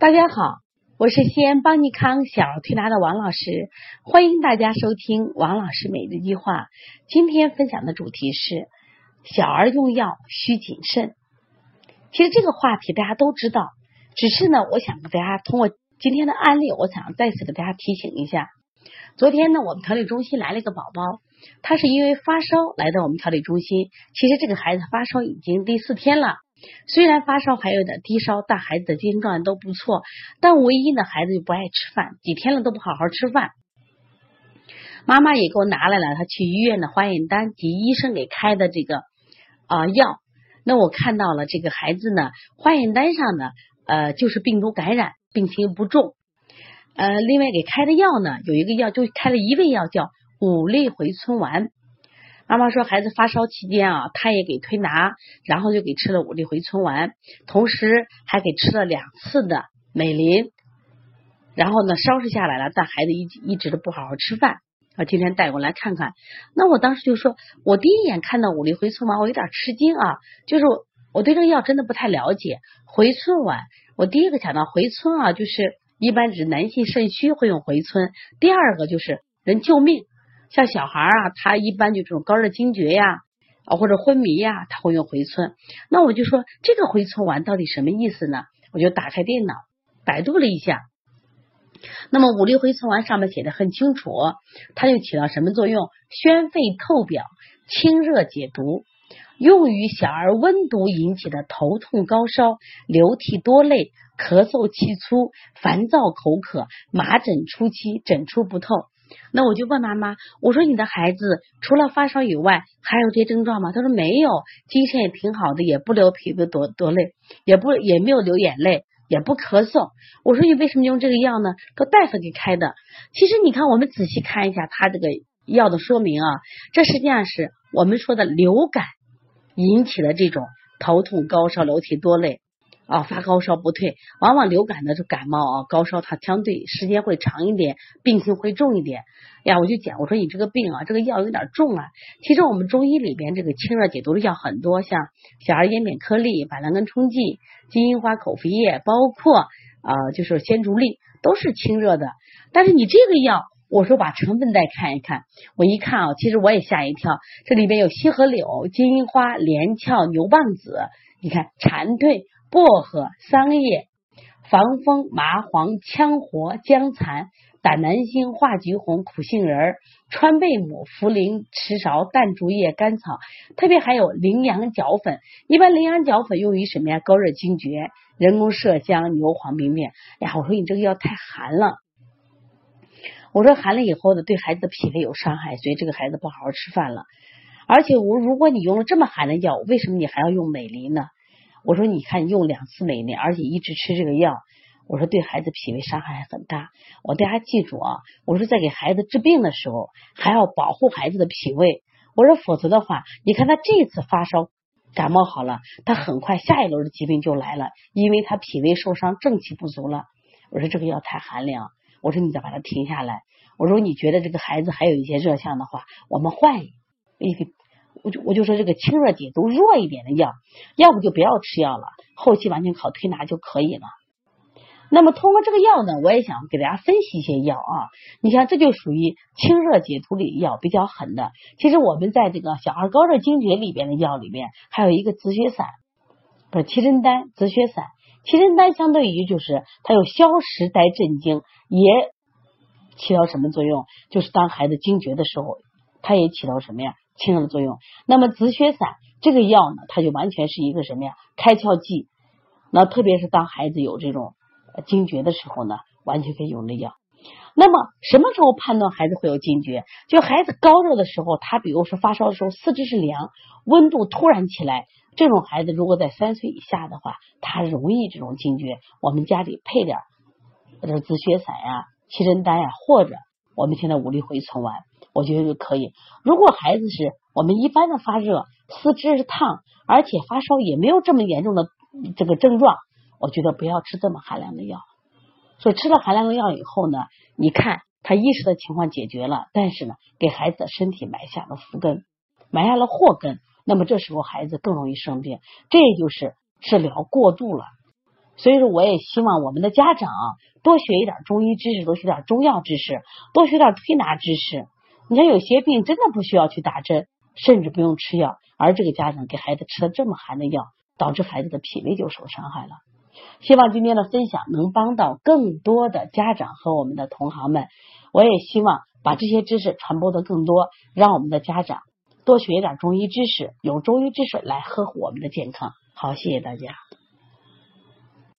大家好，我是西安邦尼康小儿推拿的王老师，欢迎大家收听王老师每日一句话。今天分享的主题是小儿用药需谨慎。其实这个话题大家都知道，只是呢，我想给大家通过今天的案例，我想再次给大家提醒一下。昨天呢，我们调理中心来了一个宝宝，他是因为发烧来到我们调理中心。其实这个孩子发烧已经第四天了。虽然发烧还有点低烧，但孩子的精神状态都不错。但唯一呢，孩子就不爱吃饭，几天了都不好好吃饭。妈妈也给我拿来了他去医院的化验单及医生给开的这个啊药。那我看到了这个孩子呢，化验单上呢，呃，就是病毒感染，病情不重。呃，另外给开的药呢，有一个药就开了一味药，叫五类回春丸。妈妈说，孩子发烧期间啊，他也给推拿，然后就给吃了五粒回春丸，同时还给吃了两次的美林。然后呢，烧是下来了，但孩子一一直都不好好吃饭。啊，今天带过来看看。那我当时就说，我第一眼看到五粒回春丸，我有点吃惊啊，就是我对这个药真的不太了解。回春丸，我第一个想到回春啊，就是一般指男性肾虚会用回春，第二个就是人救命。像小孩啊，他一般就这种高热惊厥呀，啊或者昏迷呀，他会用回春。那我就说这个回春丸到底什么意思呢？我就打开电脑百度了一下。那么五粒回春丸上面写的很清楚，它就起到什么作用？宣肺透表、清热解毒，用于小儿温毒引起的头痛、高烧、流涕多泪、咳嗽气粗、烦躁口渴、麻疹初期、疹出不透。那我就问妈妈，我说你的孩子除了发烧以外，还有这些症状吗？他说没有，精神也挺好的，也不流鼻子多多泪，也不也没有流眼泪，也不咳嗽。我说你为什么用这个药呢？说大夫给开的。其实你看，我们仔细看一下他这个药的说明啊，这实际上是我们说的流感引起的这种头痛、高烧、流涕多泪。啊，发高烧不退，往往流感的是感冒啊，高烧它相对时间会长一点，病情会重一点。呀，我就讲，我说你这个病啊，这个药有点重啊。其实我们中医里边这个清热解毒的药很多，像小儿咽扁颗粒、板蓝根冲剂、金银花口服液，包括啊，就是鲜竹沥，都是清热的。但是你这个药，我说把成分再看一看，我一看啊，其实我也吓一跳，这里边有西河柳、金银花、连翘、牛蒡子，你看蝉蜕。薄荷、桑叶、防风、麻黄、羌活、姜蚕、胆南星、化橘红、苦杏仁、川贝母、茯苓、赤芍、淡竹叶、甘草，特别还有羚羊角粉。一般羚羊角粉用于什么呀？高热惊厥、人工麝香、牛黄病变。呀，我说你这个药太寒了。我说寒了以后呢，对孩子的脾胃有伤害，所以这个孩子不好好吃饭了。而且我如果你用了这么寒的药，为什么你还要用美林呢？我说，你看，用两次美林，而且一直吃这个药，我说对孩子脾胃伤害很大。我大家记住啊，我说在给孩子治病的时候，还要保护孩子的脾胃。我说否则的话，你看他这次发烧感冒好了，他很快下一轮的疾病就来了，因为他脾胃受伤，正气不足了。我说这个药太寒凉，我说你再把它停下来。我说你觉得这个孩子还有一些热象的话，我们换一个。我就我就说这个清热解毒弱一点的药，要不就不要吃药了，后期完全靠推拿就可以了。那么通过这个药呢，我也想给大家分析一些药啊。你像这就属于清热解毒里药比较狠的。其实我们在这个小儿高热惊厥里边的药里面，还有一个止血散，不是七珍丹止血散。七珍丹相对于就是它有消食带镇惊，也起到什么作用？就是当孩子惊厥的时候，它也起到什么呀？清热的作用，那么止血散这个药呢，它就完全是一个什么呀？开窍剂。那特别是当孩子有这种惊厥的时候呢，完全可以用的药。那么什么时候判断孩子会有惊厥？就孩子高热的时候，他比如说发烧的时候，四肢是凉，温度突然起来，这种孩子如果在三岁以下的话，他容易这种惊厥。我们家里配点这个止血散呀、七珍丹呀，或者我们现在五粒回春丸。我觉得就可以。如果孩子是我们一般的发热，四肢是烫，而且发烧也没有这么严重的这个症状，我觉得不要吃这么寒凉的药。所以吃了寒凉的药以后呢，你看他一时的情况解决了，但是呢，给孩子的身体埋下了伏根，埋下了祸根。那么这时候孩子更容易生病，这就是治疗过度了。所以说，我也希望我们的家长多学一点中医知识，多学点中药知识，多学点推拿知识。你看，有些病真的不需要去打针，甚至不用吃药，而这个家长给孩子吃了这么寒的药，导致孩子的脾胃就受伤害了。希望今天的分享能帮到更多的家长和我们的同行们。我也希望把这些知识传播的更多，让我们的家长多学一点中医知识，用中医知识来呵护我们的健康。好，谢谢大家。